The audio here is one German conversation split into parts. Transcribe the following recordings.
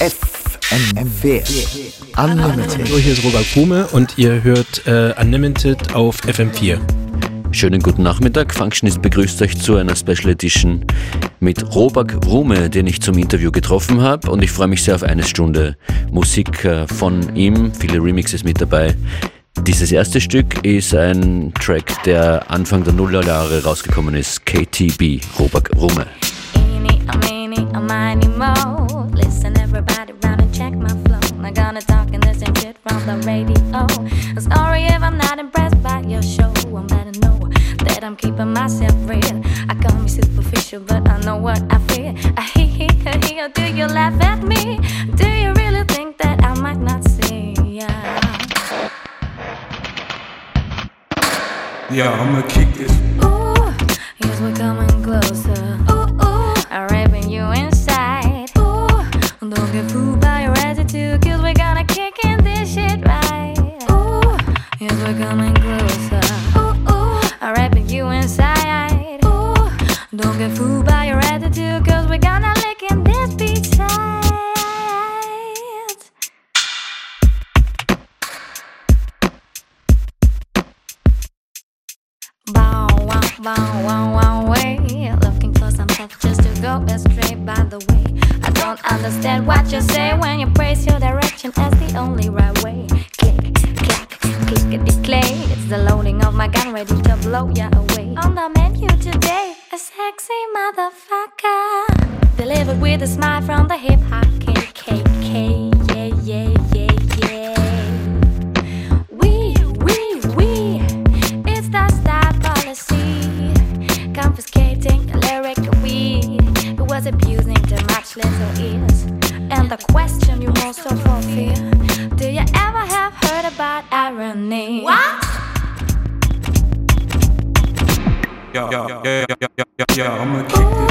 FNW Unlimited. So, hier ist Robert Kuhme und ihr hört äh, Unlimited auf FM4. Schönen guten Nachmittag. Functionist begrüßt euch zu einer Special Edition mit Robak Rume, den ich zum Interview getroffen habe. Und ich freue mich sehr auf eine Stunde Musik äh, von ihm, viele Remixes mit dabei. Dieses erste Stück ist ein Track, der Anfang der Nullerjahre rausgekommen ist. KTB, Robak Rume. Eeny, the radio. I'm sorry if I'm not impressed by your show. I'm better know that I'm keeping myself real. I call me superficial, but I know what I feel. I hear, hear, hear, do you laugh at me? Do you really think that I might not see? Yeah. Yeah, I'ma kick this. Ooh, yes, we're coming closer. Bow, wow, wow, way. Looking for some stuff just to go astray. By the way, I don't understand what you say when you praise your direction as the only right way. Click, clack, clickety clay. It's the loading of my gun ready to blow ya away. On the menu today, a sexy motherfucker. Delivered with a smile from the hip hop KKK. Yeah, yeah. Yeah, yeah, yeah, yeah, yeah, yeah. yo, I'ma kick this.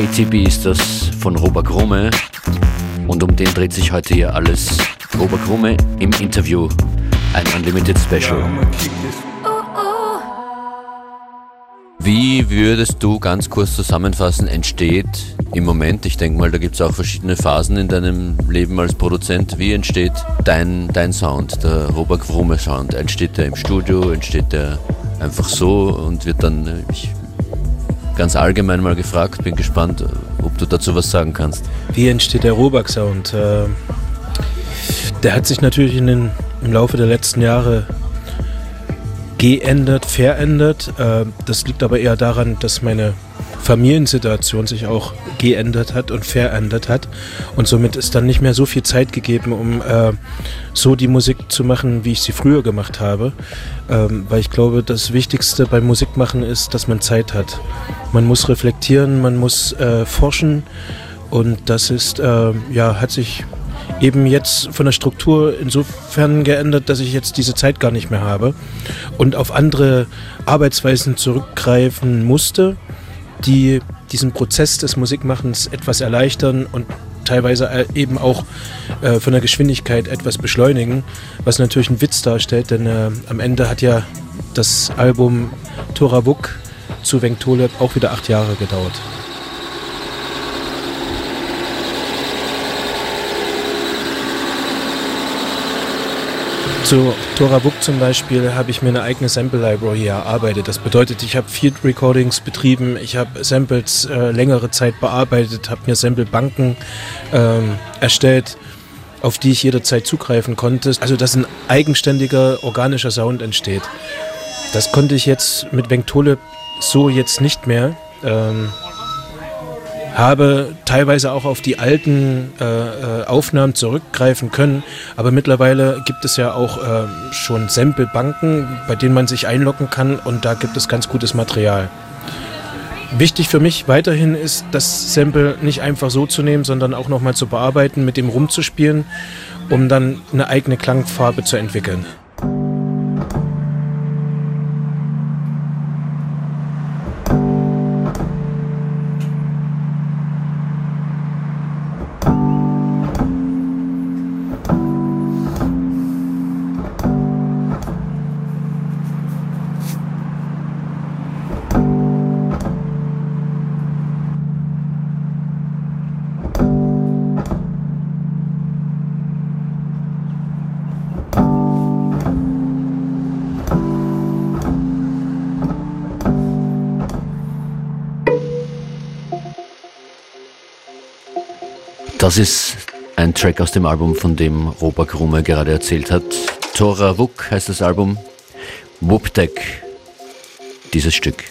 KTB ist das von Robert Rumme und um den dreht sich heute hier alles. Robert Rumme im Interview, ein Unlimited Special. Wie würdest du ganz kurz zusammenfassen, entsteht im Moment, ich denke mal, da gibt es auch verschiedene Phasen in deinem Leben als Produzent, wie entsteht dein, dein Sound, der Robert Wrumme Sound? Entsteht der im Studio, entsteht der einfach so und wird dann, ich, ganz allgemein mal gefragt, bin gespannt, ob du dazu was sagen kannst. Wie entsteht der Robak-Sound? Äh, der hat sich natürlich in den, im Laufe der letzten Jahre geändert, verändert. Äh, das liegt aber eher daran, dass meine Familiensituation sich auch geändert hat und verändert hat. Und somit ist dann nicht mehr so viel Zeit gegeben, um äh, so die Musik zu machen, wie ich sie früher gemacht habe. Ähm, weil ich glaube, das Wichtigste beim Musikmachen ist, dass man Zeit hat. Man muss reflektieren, man muss äh, forschen. Und das ist, äh, ja, hat sich eben jetzt von der Struktur insofern geändert, dass ich jetzt diese Zeit gar nicht mehr habe und auf andere Arbeitsweisen zurückgreifen musste, die diesen Prozess des Musikmachens etwas erleichtern und teilweise äh, eben auch äh, von der Geschwindigkeit etwas beschleunigen, was natürlich einen Witz darstellt, denn äh, am Ende hat ja das Album Torabuk zu Venktoleb auch wieder acht Jahre gedauert. Zu Tora Book zum Beispiel habe ich mir eine eigene Sample Library erarbeitet. Das bedeutet, ich habe Field Recordings betrieben, ich habe Samples äh, längere Zeit bearbeitet, habe mir Sample Banken ähm, erstellt, auf die ich jederzeit zugreifen konnte. Also dass ein eigenständiger organischer Sound entsteht. Das konnte ich jetzt mit Ventole so jetzt nicht mehr. Ähm, habe teilweise auch auf die alten äh, äh, Aufnahmen zurückgreifen können, aber mittlerweile gibt es ja auch äh, schon Sample-Banken, bei denen man sich einloggen kann und da gibt es ganz gutes Material. Wichtig für mich weiterhin ist, das Sample nicht einfach so zu nehmen, sondern auch nochmal zu bearbeiten, mit dem rumzuspielen, um dann eine eigene Klangfarbe zu entwickeln. Das ist ein Track aus dem Album, von dem Robert Krume gerade erzählt hat. Tora Wuk heißt das Album. Wuptek, dieses Stück.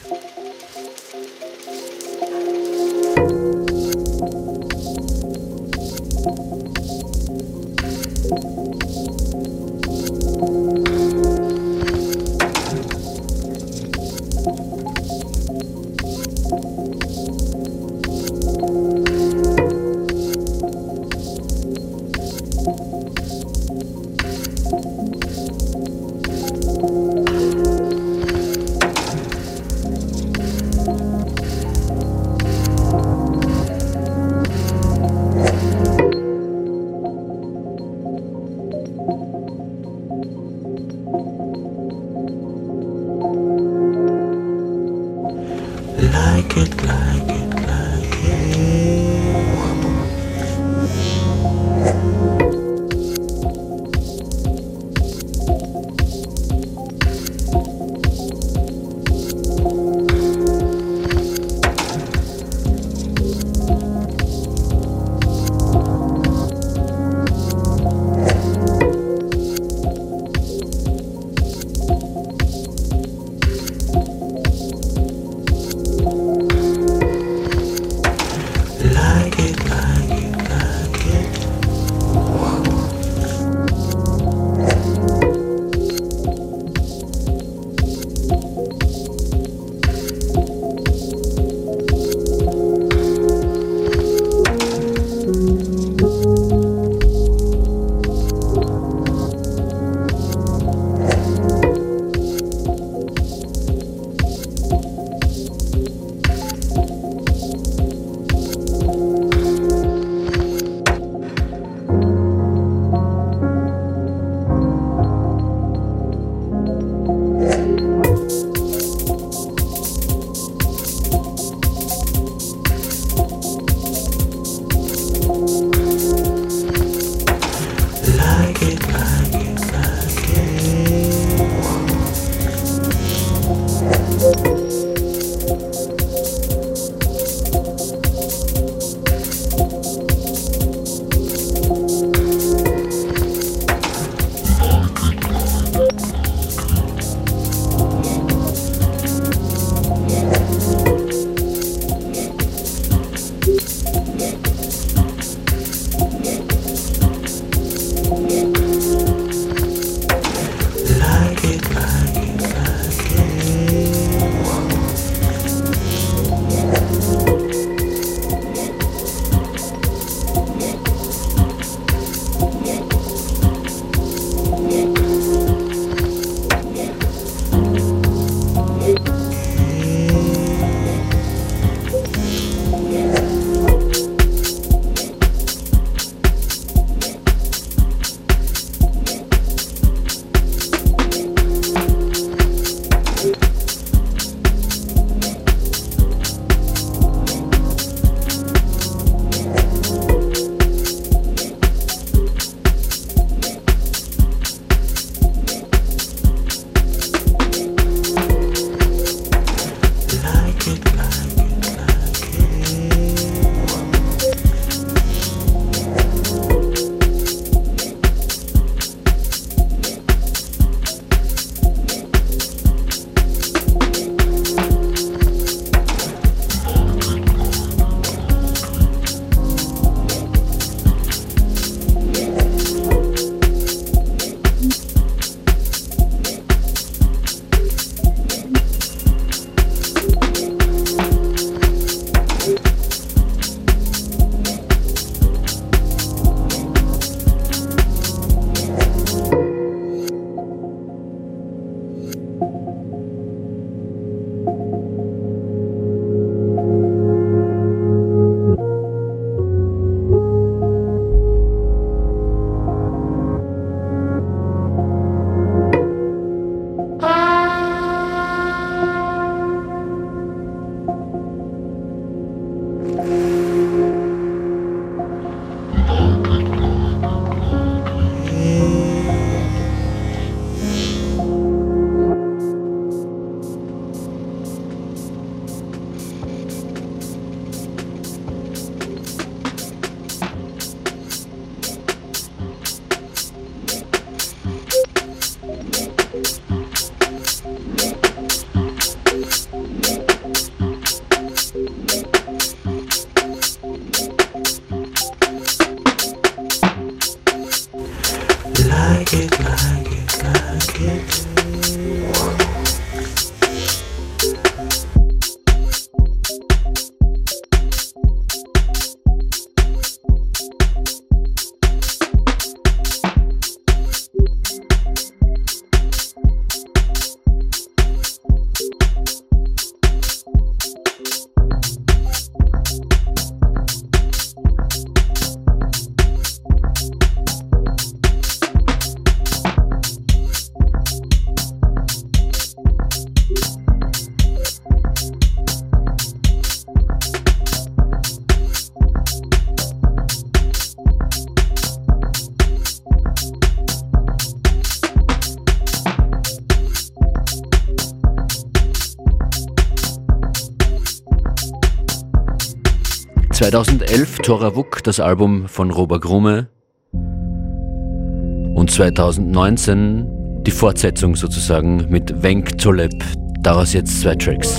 2011 Toravuk, das Album von Robert Grumme. Und 2019 die Fortsetzung sozusagen mit Wenk Toleb. Daraus jetzt zwei Tracks.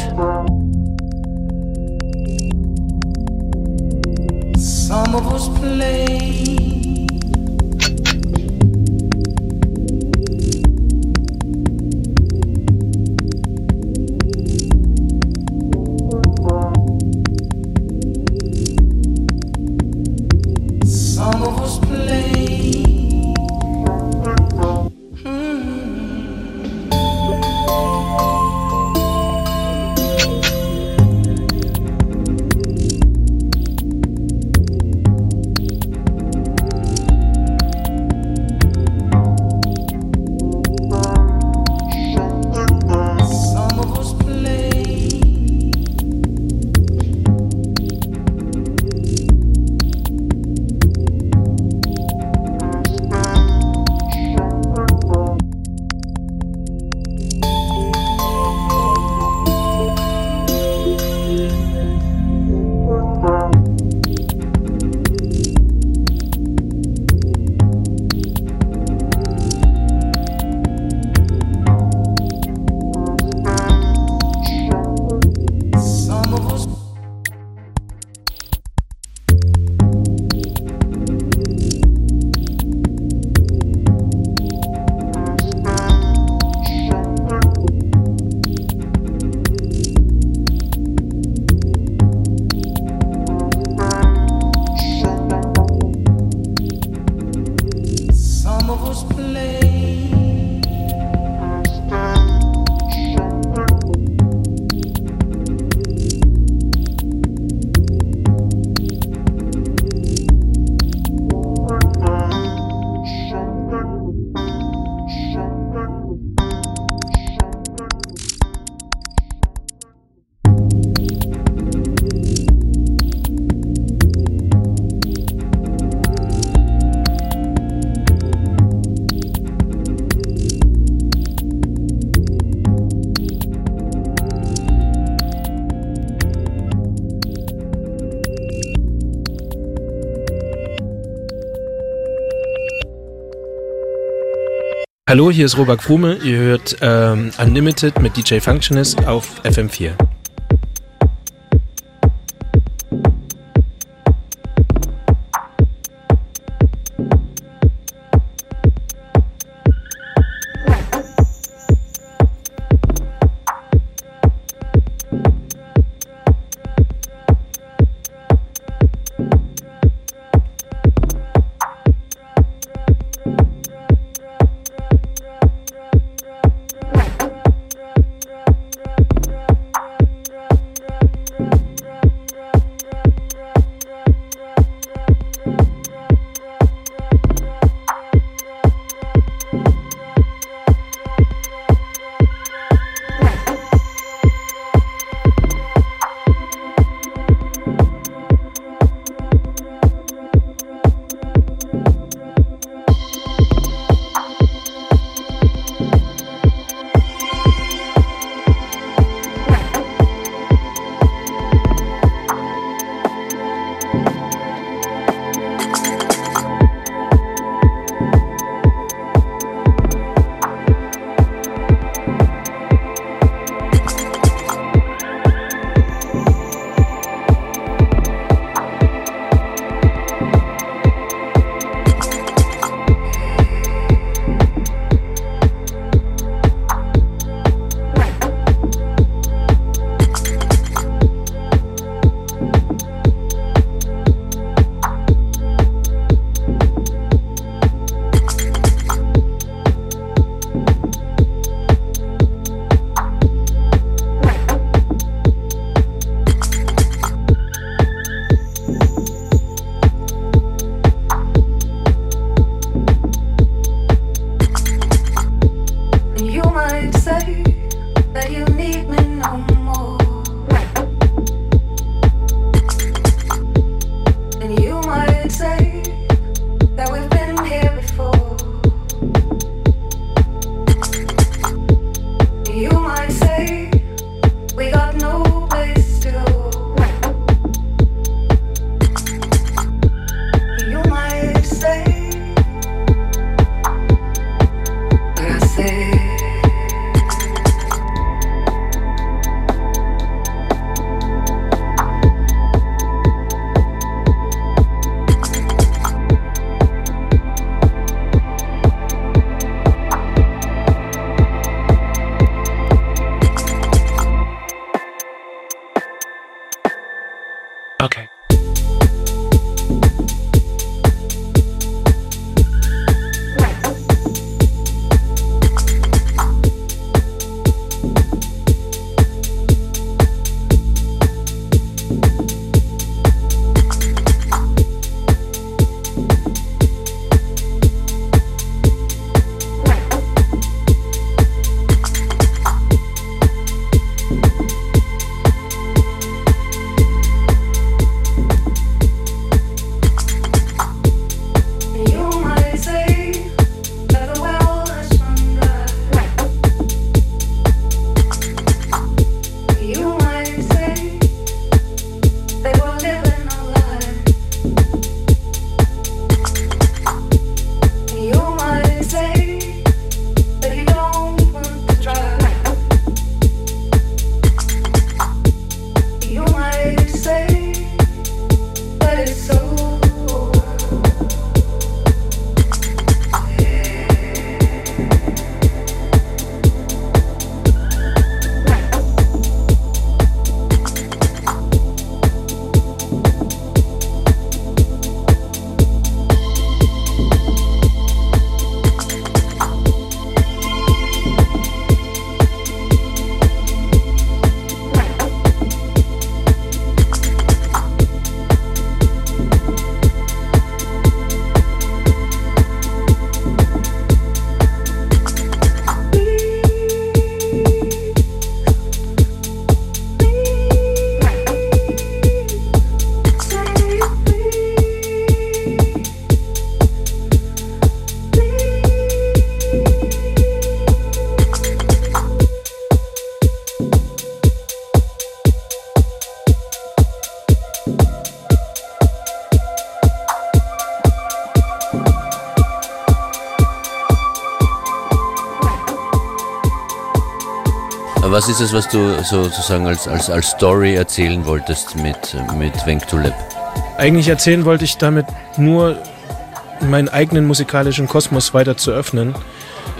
Hallo, hier ist Robert Krume. Ihr hört ähm, Unlimited mit DJ Functionist auf FM4. Was ist es, was du sozusagen als, als, als Story erzählen wolltest mit, mit Venktulep? Eigentlich erzählen wollte ich damit nur meinen eigenen musikalischen Kosmos weiter zu öffnen.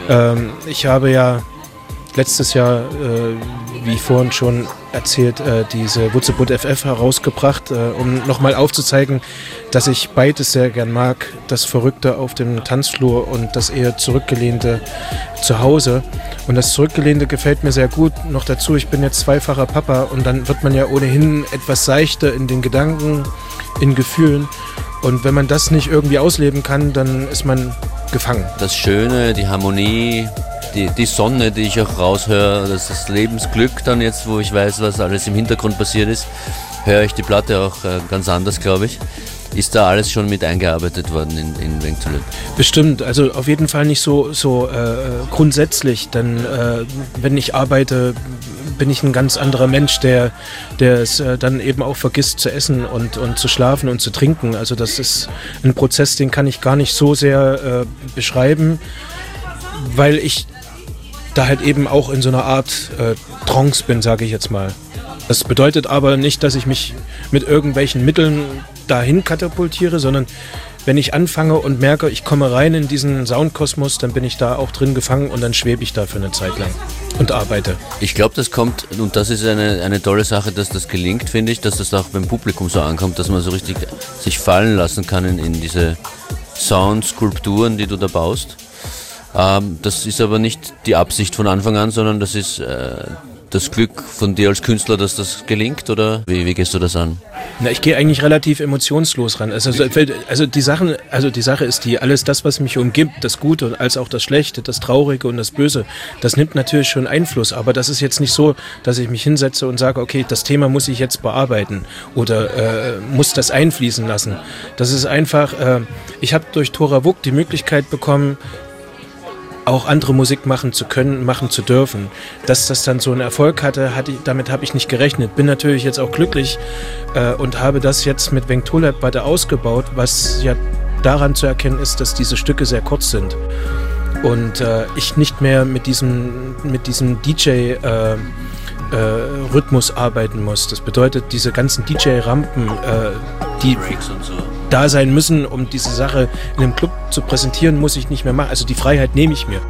Ähm, ich habe ja letztes Jahr, äh, wie vorhin schon erzählt, äh, diese Wutzebund FF herausgebracht, äh, um nochmal aufzuzeigen, dass ich beides sehr gern mag. Das Verrückte auf dem Tanzflur und das eher Zurückgelehnte zu Hause. Und das Zurückgelehnte gefällt mir sehr gut. Noch dazu, ich bin jetzt zweifacher Papa und dann wird man ja ohnehin etwas seichter in den Gedanken, in Gefühlen. Und wenn man das nicht irgendwie ausleben kann, dann ist man gefangen. Das Schöne, die Harmonie, die, die Sonne, die ich auch raushöre, das das Lebensglück dann jetzt, wo ich weiß, was alles im Hintergrund passiert ist, höre ich die Platte auch äh, ganz anders, glaube ich. Ist da alles schon mit eingearbeitet worden in, in Wengzulet? Bestimmt, also auf jeden Fall nicht so, so äh, grundsätzlich, denn äh, wenn ich arbeite, bin ich ein ganz anderer Mensch, der, der es äh, dann eben auch vergisst zu essen und, und zu schlafen und zu trinken. Also das ist ein Prozess, den kann ich gar nicht so sehr äh, beschreiben, weil ich da halt eben auch in so einer Art äh, Trance bin, sage ich jetzt mal. Das bedeutet aber nicht, dass ich mich mit irgendwelchen Mitteln dahin katapultiere, sondern wenn ich anfange und merke, ich komme rein in diesen Soundkosmos, dann bin ich da auch drin gefangen und dann schwebe ich da für eine Zeit lang und arbeite. Ich glaube, das kommt, und das ist eine, eine tolle Sache, dass das gelingt, finde ich, dass das auch beim Publikum so ankommt, dass man so richtig sich fallen lassen kann in, in diese Soundskulpturen, die du da baust. Ähm, das ist aber nicht die Absicht von Anfang an, sondern das ist äh, das Glück von dir als Künstler, dass das gelingt oder wie, wie gehst du das an? Na, ich gehe eigentlich relativ emotionslos ran. Also, also, die Sachen, also die Sache ist die, alles das, was mich umgibt, das Gute als auch das Schlechte, das Traurige und das Böse, das nimmt natürlich schon Einfluss. Aber das ist jetzt nicht so, dass ich mich hinsetze und sage, okay, das Thema muss ich jetzt bearbeiten oder äh, muss das einfließen lassen. Das ist einfach, äh, ich habe durch Tora Wuck die Möglichkeit bekommen, auch andere Musik machen zu können, machen zu dürfen. Dass das dann so einen Erfolg hatte, hatte damit habe ich nicht gerechnet. Bin natürlich jetzt auch glücklich äh, und habe das jetzt mit Venktolab weiter ausgebaut, was ja daran zu erkennen ist, dass diese Stücke sehr kurz sind. Und äh, ich nicht mehr mit diesem, mit diesem DJ äh, äh, Rhythmus arbeiten muss. Das bedeutet, diese ganzen DJ-Rampen, äh, die so da sein müssen, um diese Sache in einem Club zu präsentieren, muss ich nicht mehr machen. Also die Freiheit nehme ich mir.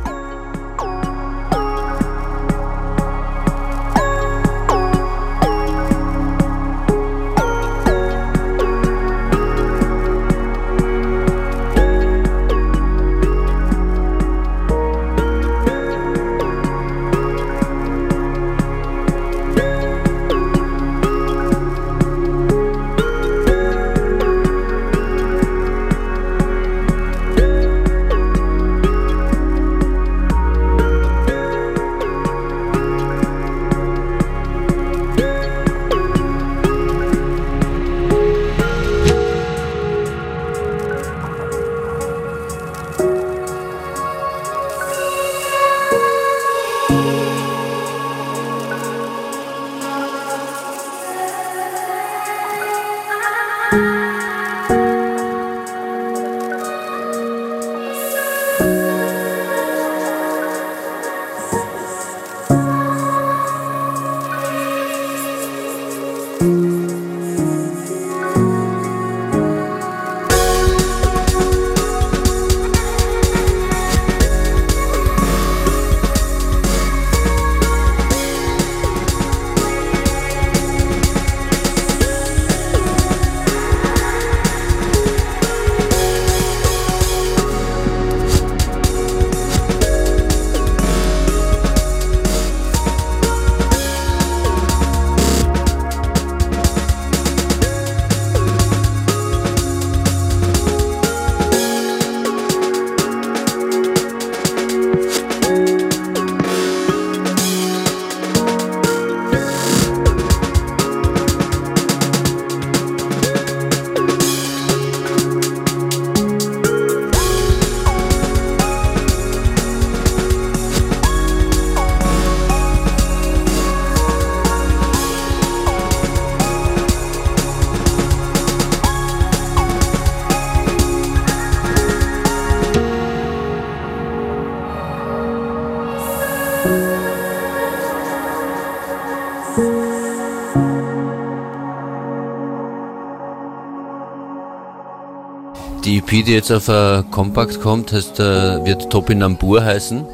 Die jetzt auf äh, Compact kommt, heißt, äh, wird Topinambur heißen.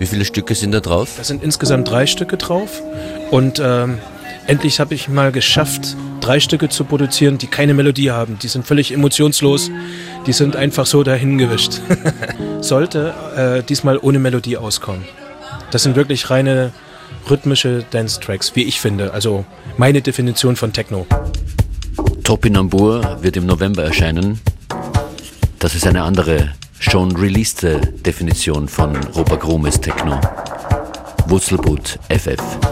Wie viele Stücke sind da drauf? Da sind insgesamt drei Stücke drauf und ähm, endlich habe ich mal geschafft, drei Stücke zu produzieren, die keine Melodie haben. Die sind völlig emotionslos, die sind einfach so dahingewischt. Sollte äh, diesmal ohne Melodie auskommen. Das sind wirklich reine rhythmische Dance-Tracks, wie ich finde. Also meine Definition von Techno. Topinambur wird im November erscheinen. Das ist eine andere, schon releaste Definition von Robert Grumes Techno. Wurzelboot FF.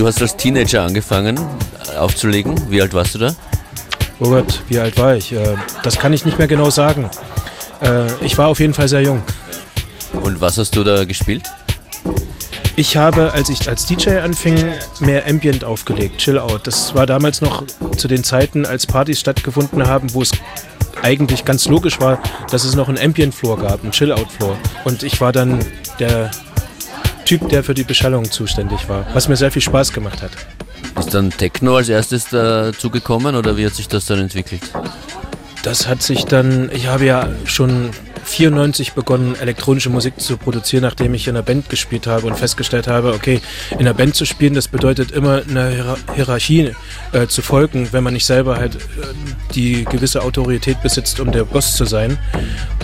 Du hast als Teenager angefangen äh, aufzulegen. Wie alt warst du da? Oh Gott, wie alt war ich? Äh, Das kann ich nicht mehr genau sagen. Äh, Ich war auf jeden Fall sehr jung. Und was hast du da gespielt? Ich habe, als ich als DJ anfing, mehr Ambient aufgelegt, Chill Out. Das war damals noch zu den Zeiten, als Partys stattgefunden haben, wo es eigentlich ganz logisch war, dass es noch einen Ambient Floor gab, einen Chill Out Floor. Und ich war dann der Typ, der für die Beschallung zuständig war, was mir sehr viel Spaß gemacht hat. Ist dann Techno als erstes dazugekommen oder wie hat sich das dann entwickelt? Das hat sich dann, ich habe ja schon 94 begonnen, elektronische Musik zu produzieren, nachdem ich in einer Band gespielt habe und festgestellt habe, okay, in einer Band zu spielen, das bedeutet immer einer Hier Hierarchie äh, zu folgen, wenn man nicht selber halt äh, die gewisse Autorität besitzt, um der Boss zu sein.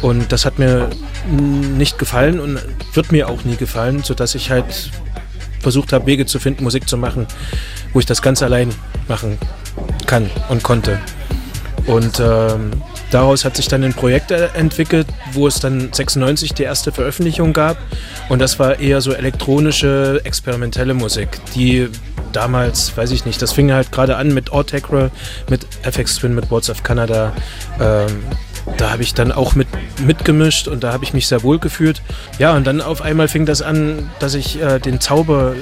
Und das hat mir nicht gefallen und wird mir auch nie gefallen, sodass ich halt versucht habe, Wege zu finden, Musik zu machen, wo ich das ganz allein machen kann und konnte. Und ähm, daraus hat sich dann ein Projekt äh, entwickelt, wo es dann 96 die erste Veröffentlichung gab. Und das war eher so elektronische, experimentelle Musik, die damals, weiß ich nicht, das fing halt gerade an mit Ortegra, mit FX Twin, mit Words of Canada. Ähm, da habe ich dann auch mit, mitgemischt und da habe ich mich sehr wohl gefühlt. Ja, und dann auf einmal fing das an, dass ich äh, den Zauber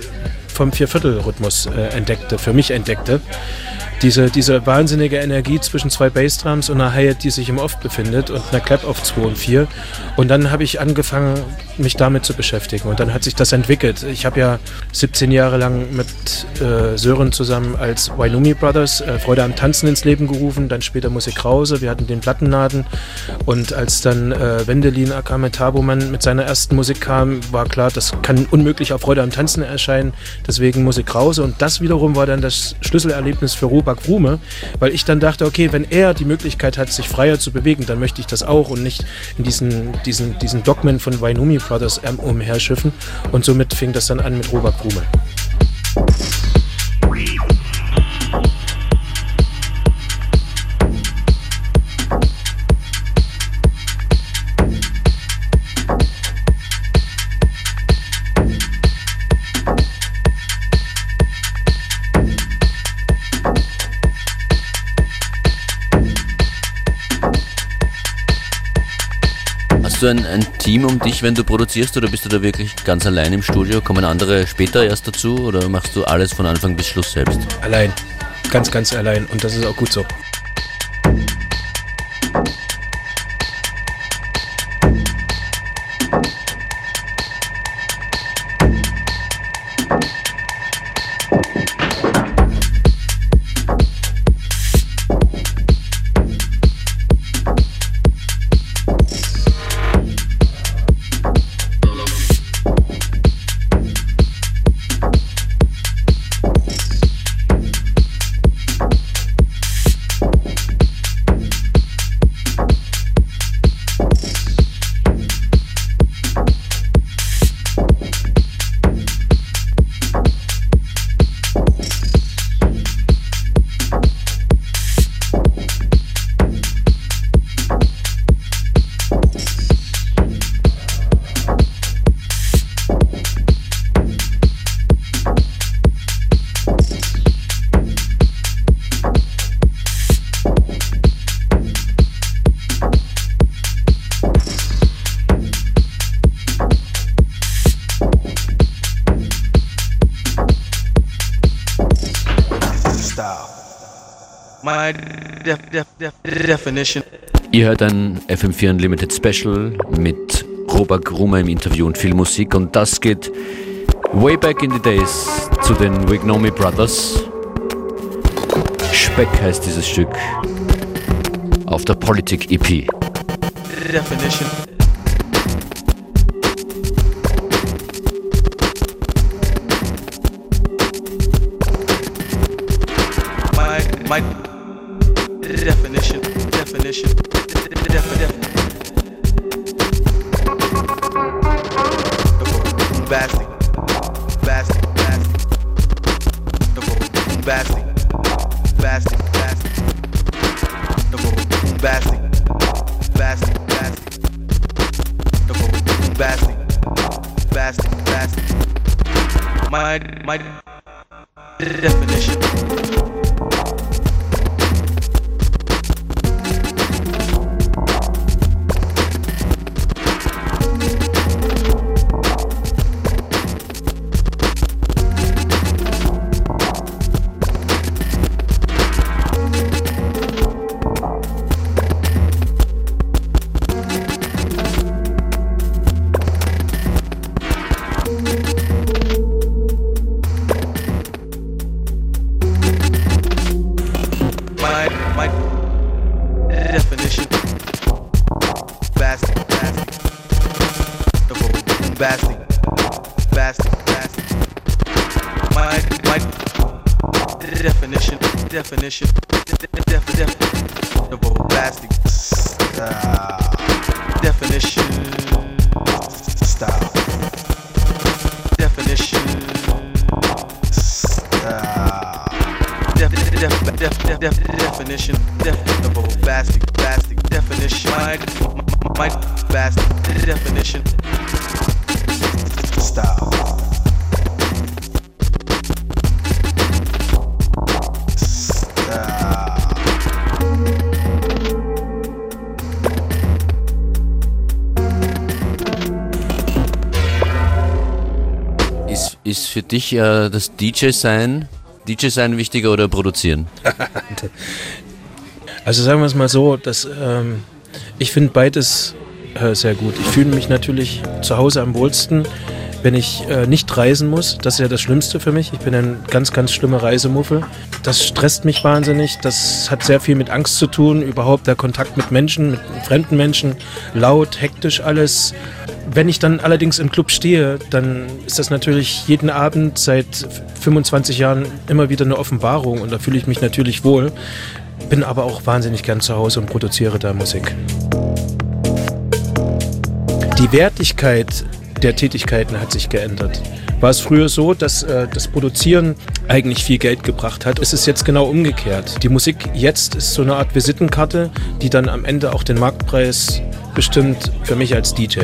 vom Vierviertelrhythmus äh, entdeckte, für mich entdeckte. Diese, diese wahnsinnige Energie zwischen zwei Bassdrums und einer Hi-Hat, die sich im Off befindet und einer Clap auf 2 und 4. Und dann habe ich angefangen, mich damit zu beschäftigen. Und dann hat sich das entwickelt. Ich habe ja 17 Jahre lang mit äh, Sören zusammen als Wainumi Brothers äh, Freude am Tanzen ins Leben gerufen, dann später Musik Krause, wir hatten den Plattenladen. Und als dann äh, Wendelin Akame Taboman mit seiner ersten Musik kam, war klar, das kann unmöglich auf Freude am Tanzen erscheinen. Deswegen Musik Krause. Und das wiederum war dann das Schlüsselerlebnis für Robak Rume, weil ich dann dachte, okay, wenn er die Möglichkeit hat, sich freier zu bewegen, dann möchte ich das auch und nicht in diesen, diesen, diesen Dogmen von Wainumi Brothers ähm, umherschiffen. Und somit fing das dann an mit Robert Rume. Du ein, ein Team um dich, wenn du produzierst oder bist du da wirklich ganz allein im Studio? Kommen andere später erst dazu oder machst du alles von Anfang bis Schluss selbst? Allein. Ganz, ganz allein. Und das ist auch gut so. Def, def, def, definition. Ihr hört ein FM4 Unlimited Special mit Robert Grumer im Interview und viel Musik und das geht way back in the days zu den Wignomi Brothers. Speck heißt dieses Stück auf der Politik EP. Definition. My definition. definition. My my definition. Äh, das DJ-Sein, DJ-Sein wichtiger oder produzieren? Also sagen wir es mal so, dass ähm, ich finde beides äh, sehr gut. Ich fühle mich natürlich zu Hause am wohlsten, wenn ich äh, nicht reisen muss. Das ist ja das Schlimmste für mich. Ich bin ein ganz, ganz schlimmer Reisemuffel. Das stresst mich wahnsinnig. Das hat sehr viel mit Angst zu tun. Überhaupt der Kontakt mit Menschen, mit fremden Menschen. Laut, hektisch alles. Wenn ich dann allerdings im Club stehe, dann ist das natürlich jeden Abend seit 25 Jahren immer wieder eine Offenbarung und da fühle ich mich natürlich wohl. Bin aber auch wahnsinnig gern zu Hause und produziere da Musik. Die Wertigkeit der Tätigkeiten hat sich geändert. War es früher so, dass äh, das Produzieren eigentlich viel Geld gebracht hat, ist es jetzt genau umgekehrt. Die Musik jetzt ist so eine Art Visitenkarte, die dann am Ende auch den Marktpreis bestimmt für mich als DJ.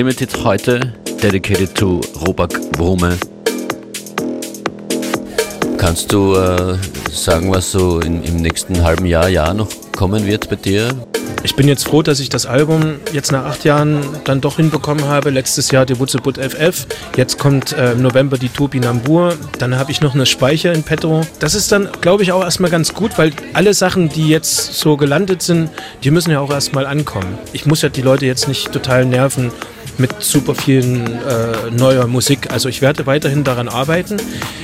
FM4 Unlimited heute, dedicated to Robak Wrome. Kannst du äh, sagen, was so in, im nächsten halben Jahr, Jahr noch kommen wird bei dir? Ich bin jetzt froh, dass ich das Album jetzt nach acht Jahren dann doch hinbekommen habe. Letztes Jahr die Wutzebut FF, jetzt kommt äh, im November die Topinambur, dann habe ich noch eine Speicher in petto. Das ist dann, glaube ich, auch erstmal ganz gut, weil alle Sachen, die jetzt so gelandet sind, die müssen ja auch erstmal ankommen. Ich muss ja die Leute jetzt nicht total nerven mit super vielen äh, neuer Musik. Also ich werde weiterhin daran arbeiten.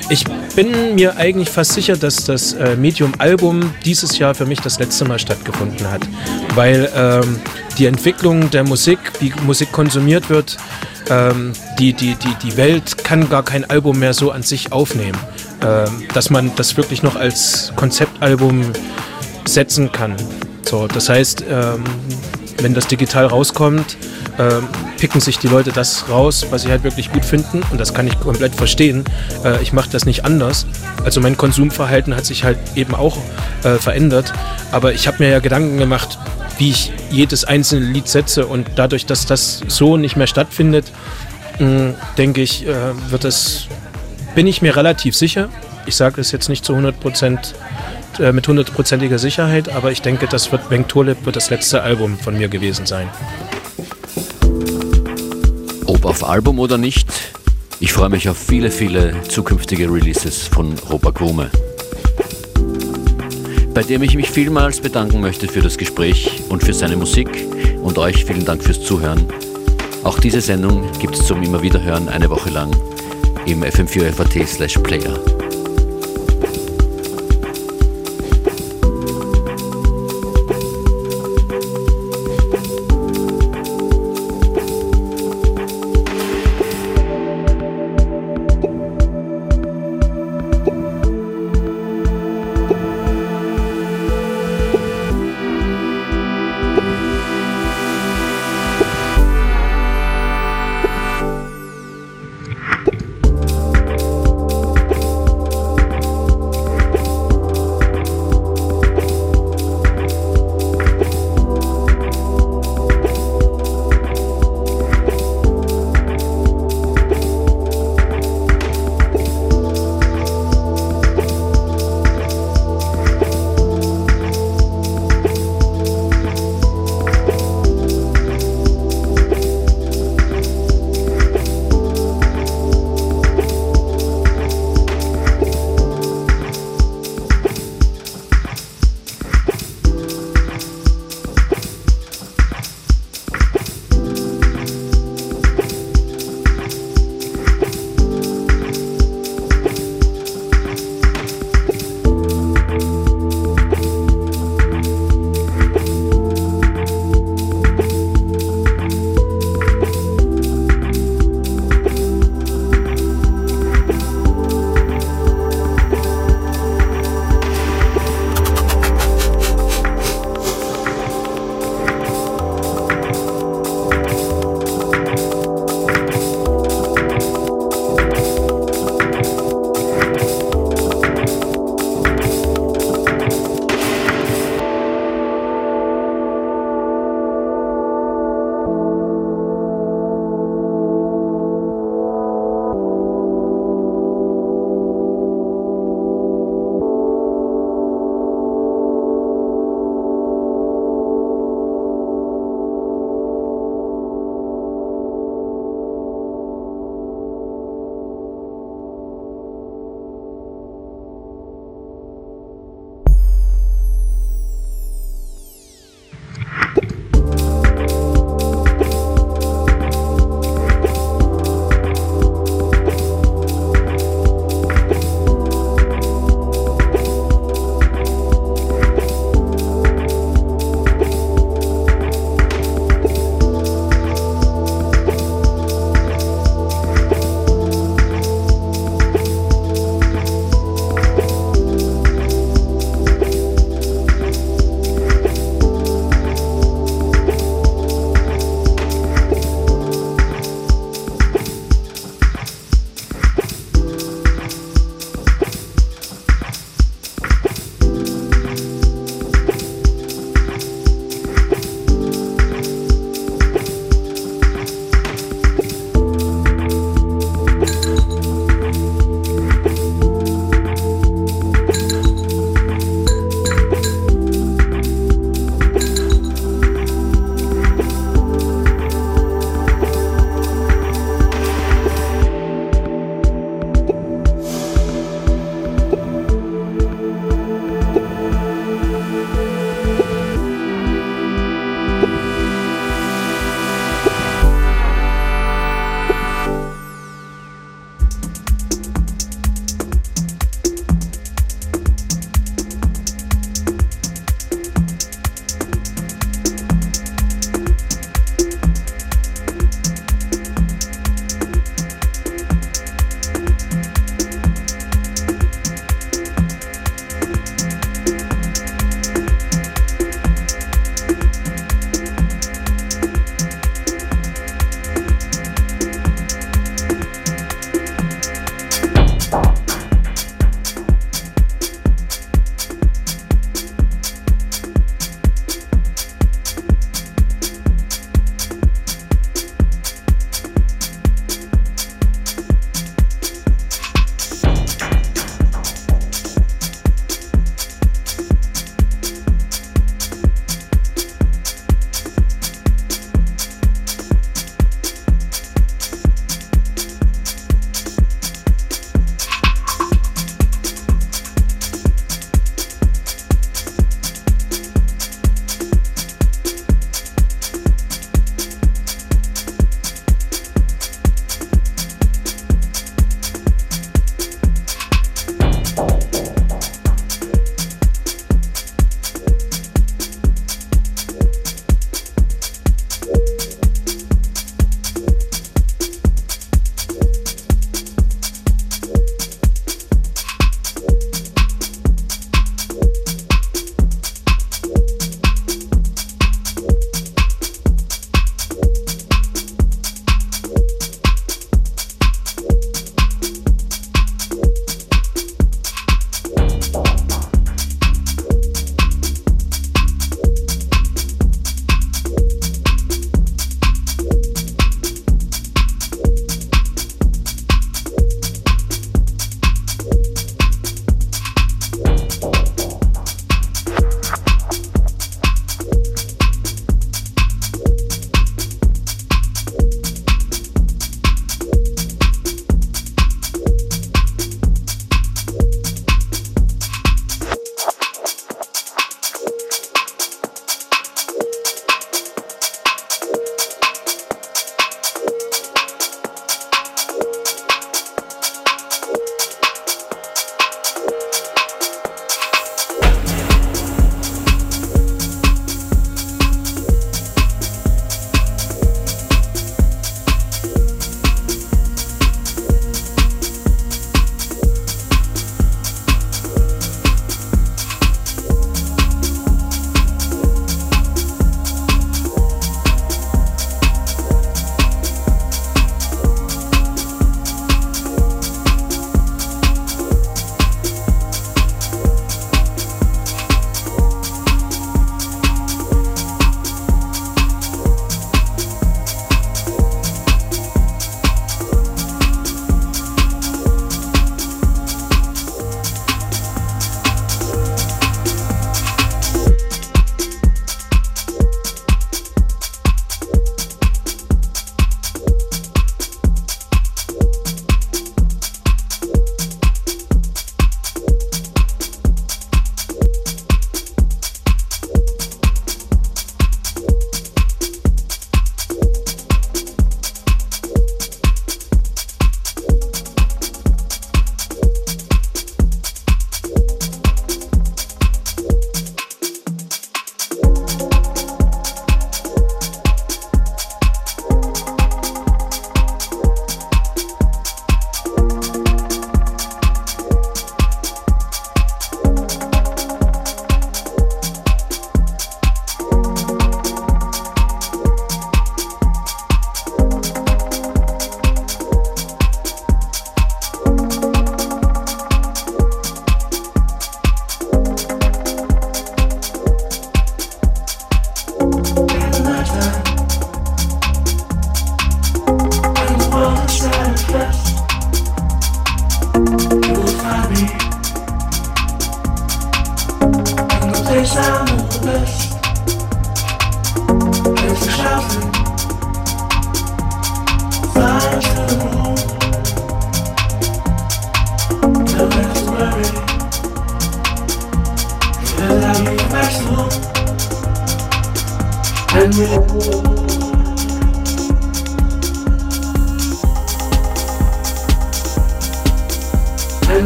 Ich bin mir eigentlich fast sicher, dass das äh, Medium-Album dieses Jahr für mich das letzte Mal stattgefunden hat, weil ähm, die Entwicklung der Musik, wie Musik konsumiert wird, ähm, die, die, die, die Welt kann gar kein Album mehr so an sich aufnehmen. Ähm, dass man das wirklich noch als Konzeptalbum setzen kann. So, das heißt, ähm, wenn das digital rauskommt, ähm, picken sich die Leute das raus, was sie halt wirklich gut finden. Und das kann ich komplett verstehen. Äh, ich mache das nicht anders. Also mein Konsumverhalten hat sich halt eben auch äh, verändert. Aber ich habe mir ja Gedanken gemacht, wie ich jedes einzelne Lied setze. Und dadurch, dass das so nicht mehr stattfindet, denke ich, äh, wird das, bin ich mir relativ sicher. Ich sage es jetzt nicht zu 100 Prozent äh, mit hundertprozentiger Sicherheit, aber ich denke, das wird Wenk Tolib wird das letzte Album von mir gewesen sein. Ob auf Album oder nicht, ich freue mich auf viele, viele zukünftige Releases von Robert Grume. Bei dem ich mich vielmals bedanken möchte für das Gespräch und für seine Musik und euch vielen Dank fürs Zuhören. Auch diese Sendung gibt es zum immer wieder hören eine Woche lang im FM4 FAT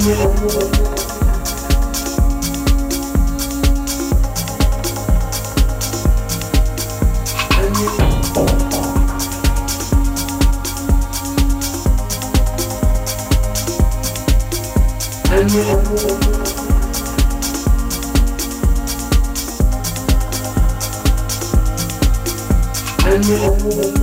slash Player.